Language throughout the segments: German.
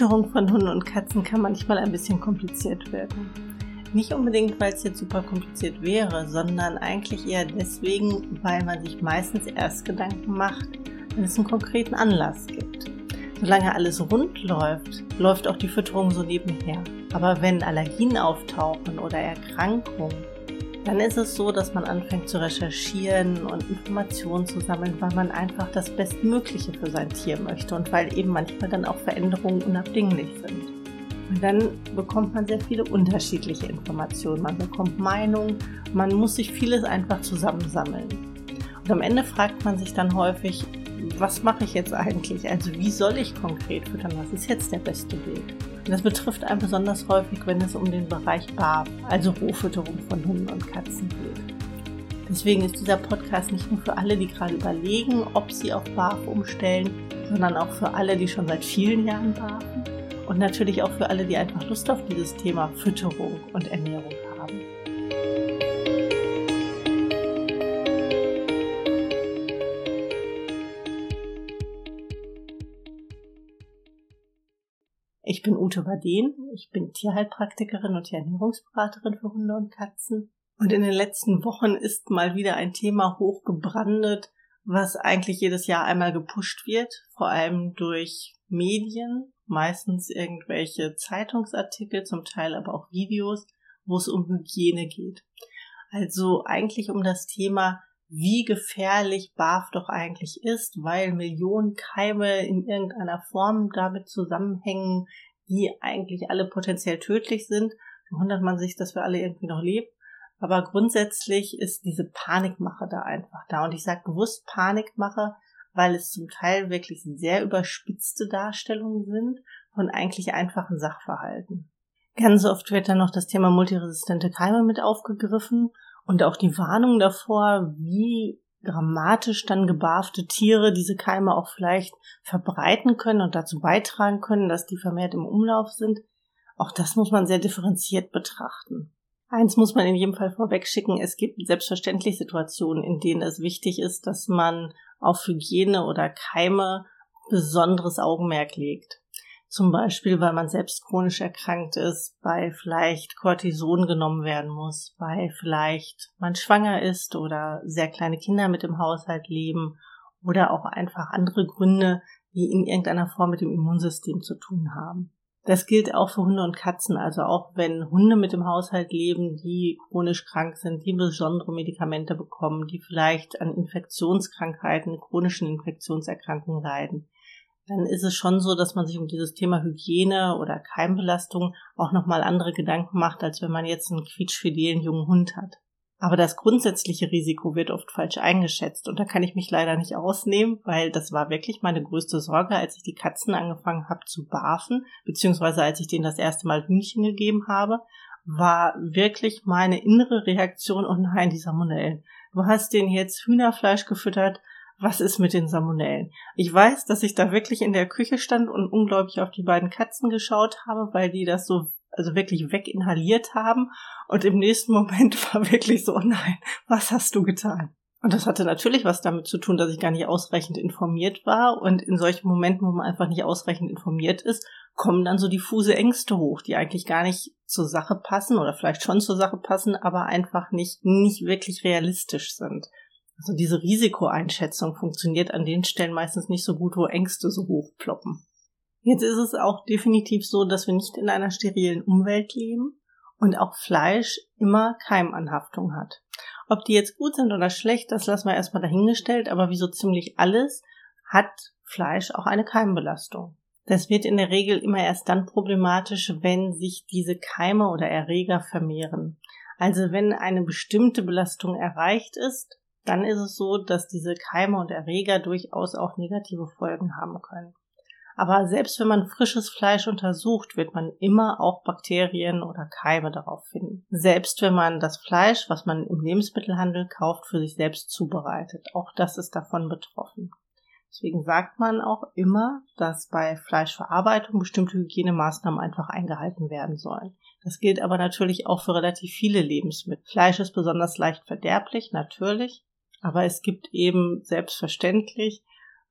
Fütterung von Hunden und Katzen kann manchmal ein bisschen kompliziert werden. Nicht unbedingt, weil es jetzt super kompliziert wäre, sondern eigentlich eher deswegen, weil man sich meistens erst Gedanken macht, wenn es einen konkreten Anlass gibt. Solange alles rund läuft, läuft auch die Fütterung so nebenher. Aber wenn Allergien auftauchen oder Erkrankungen, dann ist es so, dass man anfängt zu recherchieren und Informationen zu sammeln, weil man einfach das Bestmögliche für sein Tier möchte und weil eben manchmal dann auch Veränderungen unabdinglich sind. Und dann bekommt man sehr viele unterschiedliche Informationen, man bekommt Meinungen, man muss sich vieles einfach zusammensammeln. Und am Ende fragt man sich dann häufig, was mache ich jetzt eigentlich? Also wie soll ich konkret füttern? Was ist jetzt der beste Weg? Das betrifft einen besonders häufig, wenn es um den Bereich Barf, also Rohfütterung von Hunden und Katzen geht. Deswegen ist dieser Podcast nicht nur für alle, die gerade überlegen, ob sie auf Barf umstellen, sondern auch für alle, die schon seit vielen Jahren barfen und natürlich auch für alle, die einfach Lust auf dieses Thema Fütterung und Ernährung haben. Ich bin Ute Baden, ich bin Tierheilpraktikerin und Ernährungsberaterin für Hunde und Katzen. Und in den letzten Wochen ist mal wieder ein Thema hochgebrandet, was eigentlich jedes Jahr einmal gepusht wird, vor allem durch Medien, meistens irgendwelche Zeitungsartikel, zum Teil aber auch Videos, wo es um Hygiene geht. Also eigentlich um das Thema, wie gefährlich BAF doch eigentlich ist, weil Millionen Keime in irgendeiner Form damit zusammenhängen, die eigentlich alle potenziell tödlich sind. Da wundert man sich, dass wir alle irgendwie noch leben. Aber grundsätzlich ist diese Panikmache da einfach da. Und ich sage bewusst Panikmache, weil es zum Teil wirklich sehr überspitzte Darstellungen sind von eigentlich einfachen Sachverhalten. Ganz oft wird dann noch das Thema multiresistente Keime mit aufgegriffen und auch die Warnung davor, wie dramatisch dann gebarfte Tiere diese Keime auch vielleicht verbreiten können und dazu beitragen können, dass die vermehrt im Umlauf sind. Auch das muss man sehr differenziert betrachten. Eins muss man in jedem Fall vorweg schicken. Es gibt selbstverständlich Situationen, in denen es wichtig ist, dass man auf Hygiene oder Keime besonderes Augenmerk legt. Zum Beispiel, weil man selbst chronisch erkrankt ist, weil vielleicht Cortison genommen werden muss, weil vielleicht man schwanger ist oder sehr kleine Kinder mit im Haushalt leben oder auch einfach andere Gründe, die in irgendeiner Form mit dem Immunsystem zu tun haben. Das gilt auch für Hunde und Katzen, also auch wenn Hunde mit im Haushalt leben, die chronisch krank sind, die besondere Medikamente bekommen, die vielleicht an Infektionskrankheiten, chronischen Infektionserkrankungen leiden dann ist es schon so, dass man sich um dieses Thema Hygiene oder Keimbelastung auch nochmal andere Gedanken macht, als wenn man jetzt einen quietschfidelen jungen Hund hat. Aber das grundsätzliche Risiko wird oft falsch eingeschätzt und da kann ich mich leider nicht ausnehmen, weil das war wirklich meine größte Sorge, als ich die Katzen angefangen habe zu barfen, beziehungsweise als ich denen das erste Mal Hühnchen gegeben habe, war wirklich meine innere Reaktion, oh nein, die Salmonellen. Du hast denen jetzt Hühnerfleisch gefüttert, was ist mit den Salmonellen? Ich weiß, dass ich da wirklich in der Küche stand und unglaublich auf die beiden Katzen geschaut habe, weil die das so also wirklich weginhaliert haben und im nächsten Moment war wirklich so, oh nein, was hast du getan? Und das hatte natürlich was damit zu tun, dass ich gar nicht ausreichend informiert war. Und in solchen Momenten, wo man einfach nicht ausreichend informiert ist, kommen dann so diffuse Ängste hoch, die eigentlich gar nicht zur Sache passen oder vielleicht schon zur Sache passen, aber einfach nicht, nicht wirklich realistisch sind. Also diese Risikoeinschätzung funktioniert an den Stellen meistens nicht so gut, wo Ängste so hoch ploppen. Jetzt ist es auch definitiv so, dass wir nicht in einer sterilen Umwelt leben und auch Fleisch immer Keimanhaftung hat. Ob die jetzt gut sind oder schlecht, das lassen wir erstmal dahingestellt, aber wie so ziemlich alles hat Fleisch auch eine Keimbelastung. Das wird in der Regel immer erst dann problematisch, wenn sich diese Keime oder Erreger vermehren. Also wenn eine bestimmte Belastung erreicht ist, dann ist es so, dass diese Keime und Erreger durchaus auch negative Folgen haben können. Aber selbst wenn man frisches Fleisch untersucht, wird man immer auch Bakterien oder Keime darauf finden. Selbst wenn man das Fleisch, was man im Lebensmittelhandel kauft, für sich selbst zubereitet. Auch das ist davon betroffen. Deswegen sagt man auch immer, dass bei Fleischverarbeitung bestimmte Hygienemaßnahmen einfach eingehalten werden sollen. Das gilt aber natürlich auch für relativ viele Lebensmittel. Fleisch ist besonders leicht verderblich, natürlich, aber es gibt eben selbstverständlich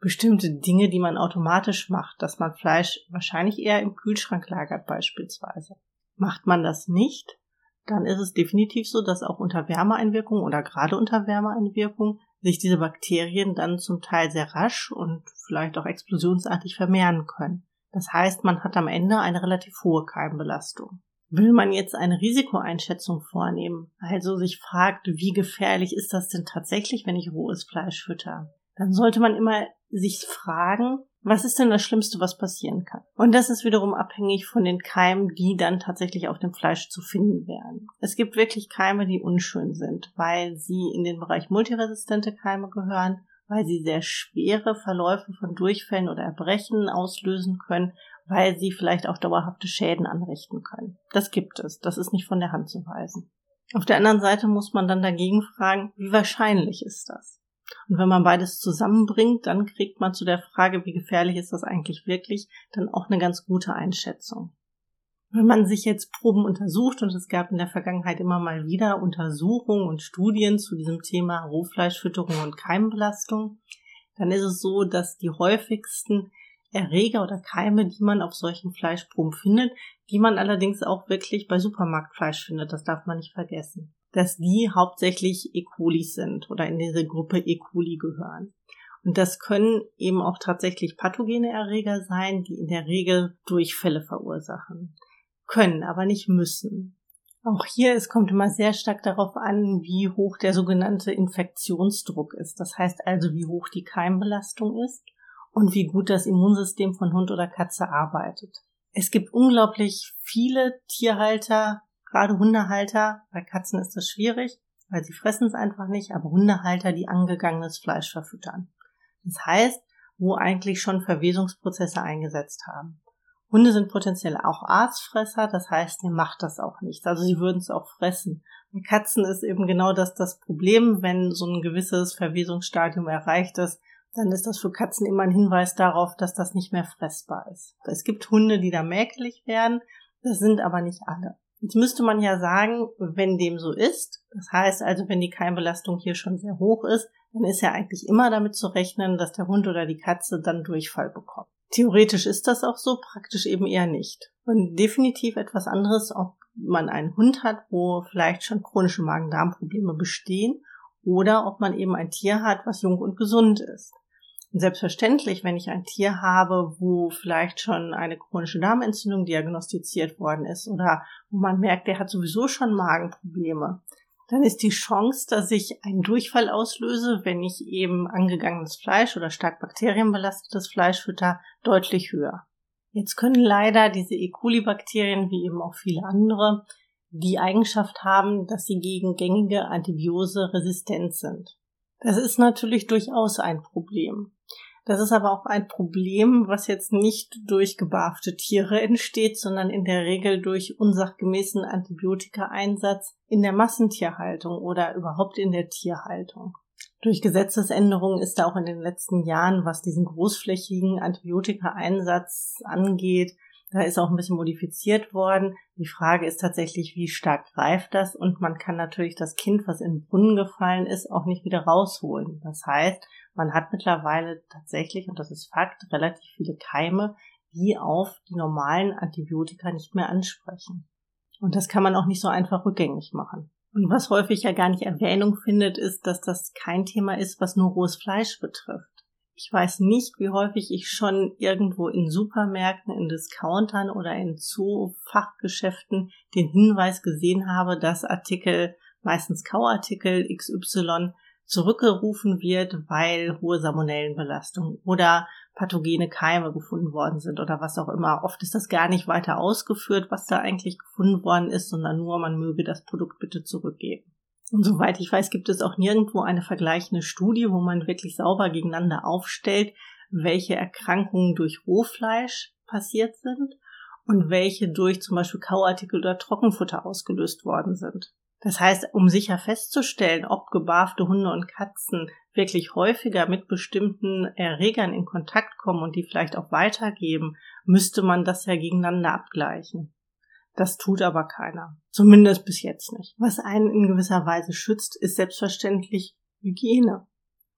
bestimmte Dinge, die man automatisch macht, dass man Fleisch wahrscheinlich eher im Kühlschrank lagert beispielsweise. Macht man das nicht, dann ist es definitiv so, dass auch unter Wärmeeinwirkung oder gerade unter Wärmeeinwirkung sich diese Bakterien dann zum Teil sehr rasch und vielleicht auch explosionsartig vermehren können. Das heißt, man hat am Ende eine relativ hohe Keimbelastung. Will man jetzt eine Risikoeinschätzung vornehmen, also sich fragt, wie gefährlich ist das denn tatsächlich, wenn ich rohes Fleisch fütter, dann sollte man immer sich fragen, was ist denn das Schlimmste, was passieren kann? Und das ist wiederum abhängig von den Keimen, die dann tatsächlich auf dem Fleisch zu finden wären. Es gibt wirklich Keime, die unschön sind, weil sie in den Bereich multiresistente Keime gehören, weil sie sehr schwere Verläufe von Durchfällen oder Erbrechen auslösen können, weil sie vielleicht auch dauerhafte Schäden anrichten können. Das gibt es. Das ist nicht von der Hand zu weisen. Auf der anderen Seite muss man dann dagegen fragen, wie wahrscheinlich ist das? Und wenn man beides zusammenbringt, dann kriegt man zu der Frage, wie gefährlich ist das eigentlich wirklich, dann auch eine ganz gute Einschätzung. Wenn man sich jetzt Proben untersucht, und es gab in der Vergangenheit immer mal wieder Untersuchungen und Studien zu diesem Thema Rohfleischfütterung und Keimbelastung, dann ist es so, dass die häufigsten Erreger oder Keime, die man auf solchen Fleischproben findet, die man allerdings auch wirklich bei Supermarktfleisch findet, das darf man nicht vergessen dass die hauptsächlich E. coli sind oder in diese Gruppe E. coli gehören. Und das können eben auch tatsächlich pathogene Erreger sein, die in der Regel Durchfälle verursachen. Können, aber nicht müssen. Auch hier, es kommt immer sehr stark darauf an, wie hoch der sogenannte Infektionsdruck ist. Das heißt also, wie hoch die Keimbelastung ist und wie gut das Immunsystem von Hund oder Katze arbeitet. Es gibt unglaublich viele Tierhalter, Gerade Hundehalter, bei Katzen ist das schwierig, weil sie fressen es einfach nicht, aber Hundehalter, die angegangenes Fleisch verfüttern. Das heißt, wo eigentlich schon Verwesungsprozesse eingesetzt haben. Hunde sind potenziell auch Arztfresser, das heißt, denen macht das auch nichts. Also sie würden es auch fressen. Bei Katzen ist eben genau das das Problem, wenn so ein gewisses Verwesungsstadium erreicht ist, dann ist das für Katzen immer ein Hinweis darauf, dass das nicht mehr fressbar ist. Es gibt Hunde, die da mäkelig werden, das sind aber nicht alle. Jetzt müsste man ja sagen, wenn dem so ist, das heißt also, wenn die Keimbelastung hier schon sehr hoch ist, dann ist ja eigentlich immer damit zu rechnen, dass der Hund oder die Katze dann Durchfall bekommt. Theoretisch ist das auch so, praktisch eben eher nicht. Und definitiv etwas anderes, ob man einen Hund hat, wo vielleicht schon chronische Magen-Darm-Probleme bestehen oder ob man eben ein Tier hat, was jung und gesund ist. Und selbstverständlich, wenn ich ein Tier habe, wo vielleicht schon eine chronische Darmentzündung diagnostiziert worden ist oder wo man merkt, der hat sowieso schon Magenprobleme, dann ist die Chance, dass ich einen Durchfall auslöse, wenn ich eben angegangenes Fleisch oder stark bakterienbelastetes Fleisch fütter, deutlich höher. Jetzt können leider diese E. coli-Bakterien, wie eben auch viele andere, die Eigenschaft haben, dass sie gegen gängige Antibiose resistent sind. Das ist natürlich durchaus ein Problem. Das ist aber auch ein Problem, was jetzt nicht durch gebarfte Tiere entsteht, sondern in der Regel durch unsachgemäßen Antibiotikaeinsatz in der Massentierhaltung oder überhaupt in der Tierhaltung. Durch Gesetzesänderungen ist da auch in den letzten Jahren, was diesen großflächigen Antibiotikaeinsatz angeht, da ist auch ein bisschen modifiziert worden. Die Frage ist tatsächlich, wie stark greift das? Und man kann natürlich das Kind, was in den Brunnen gefallen ist, auch nicht wieder rausholen. Das heißt, man hat mittlerweile tatsächlich, und das ist Fakt, relativ viele Keime, die auf die normalen Antibiotika nicht mehr ansprechen. Und das kann man auch nicht so einfach rückgängig machen. Und was häufig ja gar nicht Erwähnung findet, ist, dass das kein Thema ist, was nur rohes Fleisch betrifft. Ich weiß nicht, wie häufig ich schon irgendwo in Supermärkten, in Discountern oder in Zoofachgeschäften den Hinweis gesehen habe, dass Artikel, meistens Kauartikel XY, zurückgerufen wird, weil hohe Salmonellenbelastung oder pathogene Keime gefunden worden sind oder was auch immer. Oft ist das gar nicht weiter ausgeführt, was da eigentlich gefunden worden ist, sondern nur, man möge das Produkt bitte zurückgeben. Und soweit ich weiß, gibt es auch nirgendwo eine vergleichende Studie, wo man wirklich sauber gegeneinander aufstellt, welche Erkrankungen durch Rohfleisch passiert sind und welche durch zum Beispiel Kauartikel oder Trockenfutter ausgelöst worden sind. Das heißt, um sicher festzustellen, ob gebarfte Hunde und Katzen wirklich häufiger mit bestimmten Erregern in Kontakt kommen und die vielleicht auch weitergeben, müsste man das ja gegeneinander abgleichen. Das tut aber keiner. Zumindest bis jetzt nicht. Was einen in gewisser Weise schützt, ist selbstverständlich Hygiene.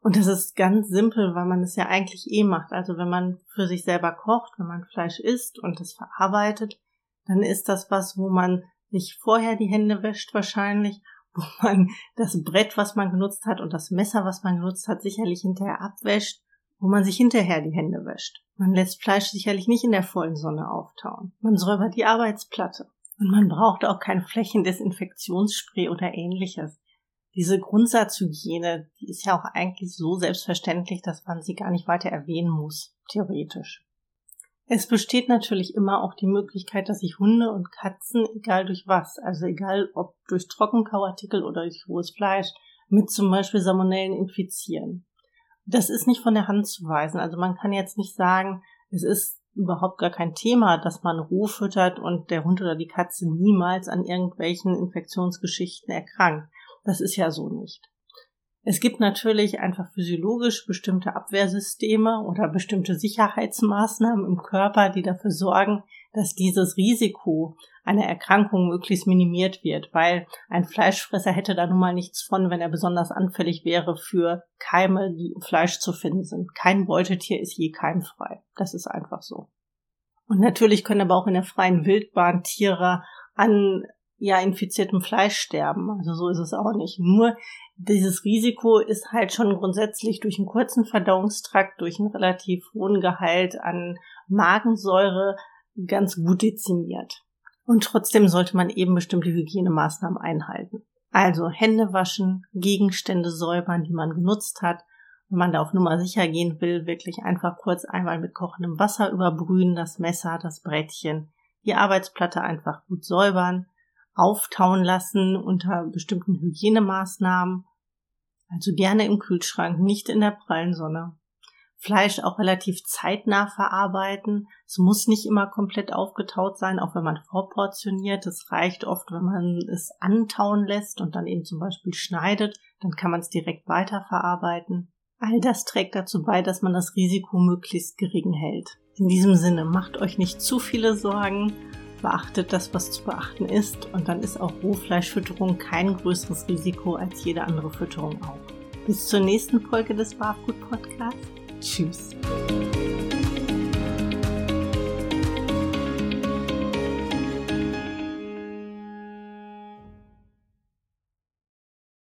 Und das ist ganz simpel, weil man es ja eigentlich eh macht. Also wenn man für sich selber kocht, wenn man Fleisch isst und es verarbeitet, dann ist das was, wo man sich vorher die Hände wäscht wahrscheinlich, wo man das Brett, was man genutzt hat und das Messer, was man genutzt hat, sicherlich hinterher abwäscht, wo man sich hinterher die Hände wäscht. Man lässt Fleisch sicherlich nicht in der vollen Sonne auftauen. Man säubert die Arbeitsplatte. Und man braucht auch kein Flächendesinfektionsspray oder ähnliches. Diese Grundsatzhygiene, die ist ja auch eigentlich so selbstverständlich, dass man sie gar nicht weiter erwähnen muss, theoretisch. Es besteht natürlich immer auch die Möglichkeit, dass sich Hunde und Katzen, egal durch was, also egal ob durch Trockenkauartikel oder durch rohes Fleisch, mit zum Beispiel Salmonellen infizieren. Das ist nicht von der Hand zu weisen. Also man kann jetzt nicht sagen, es ist überhaupt gar kein Thema, dass man roh füttert und der Hund oder die Katze niemals an irgendwelchen Infektionsgeschichten erkrankt. Das ist ja so nicht. Es gibt natürlich einfach physiologisch bestimmte Abwehrsysteme oder bestimmte Sicherheitsmaßnahmen im Körper, die dafür sorgen, dass dieses Risiko einer Erkrankung möglichst minimiert wird, weil ein Fleischfresser hätte da nun mal nichts von, wenn er besonders anfällig wäre für Keime, die im Fleisch zu finden sind. Kein Beutetier ist je keimfrei. Das ist einfach so. Und natürlich können aber auch in der freien Wildbahn Tiere an ja infiziertem Fleisch sterben. Also so ist es auch nicht. Nur dieses Risiko ist halt schon grundsätzlich durch einen kurzen Verdauungstrakt, durch einen relativ hohen Gehalt an Magensäure ganz gut dezimiert. Und trotzdem sollte man eben bestimmte Hygienemaßnahmen einhalten. Also Hände waschen, Gegenstände säubern, die man genutzt hat. Wenn man da auf Nummer sicher gehen will, wirklich einfach kurz einmal mit kochendem Wasser überbrühen, das Messer, das Brettchen, die Arbeitsplatte einfach gut säubern, auftauen lassen unter bestimmten Hygienemaßnahmen. Also gerne im Kühlschrank, nicht in der prallen Sonne. Fleisch auch relativ zeitnah verarbeiten. Es muss nicht immer komplett aufgetaut sein, auch wenn man vorportioniert. Es reicht oft, wenn man es antauen lässt und dann eben zum Beispiel schneidet. Dann kann man es direkt weiterverarbeiten. All das trägt dazu bei, dass man das Risiko möglichst gering hält. In diesem Sinne, macht euch nicht zu viele Sorgen beachtet das, was zu beachten ist und dann ist auch Rohfleischfütterung kein größeres Risiko als jede andere Fütterung auch. Bis zur nächsten Folge des Barfood Podcasts. Tschüss.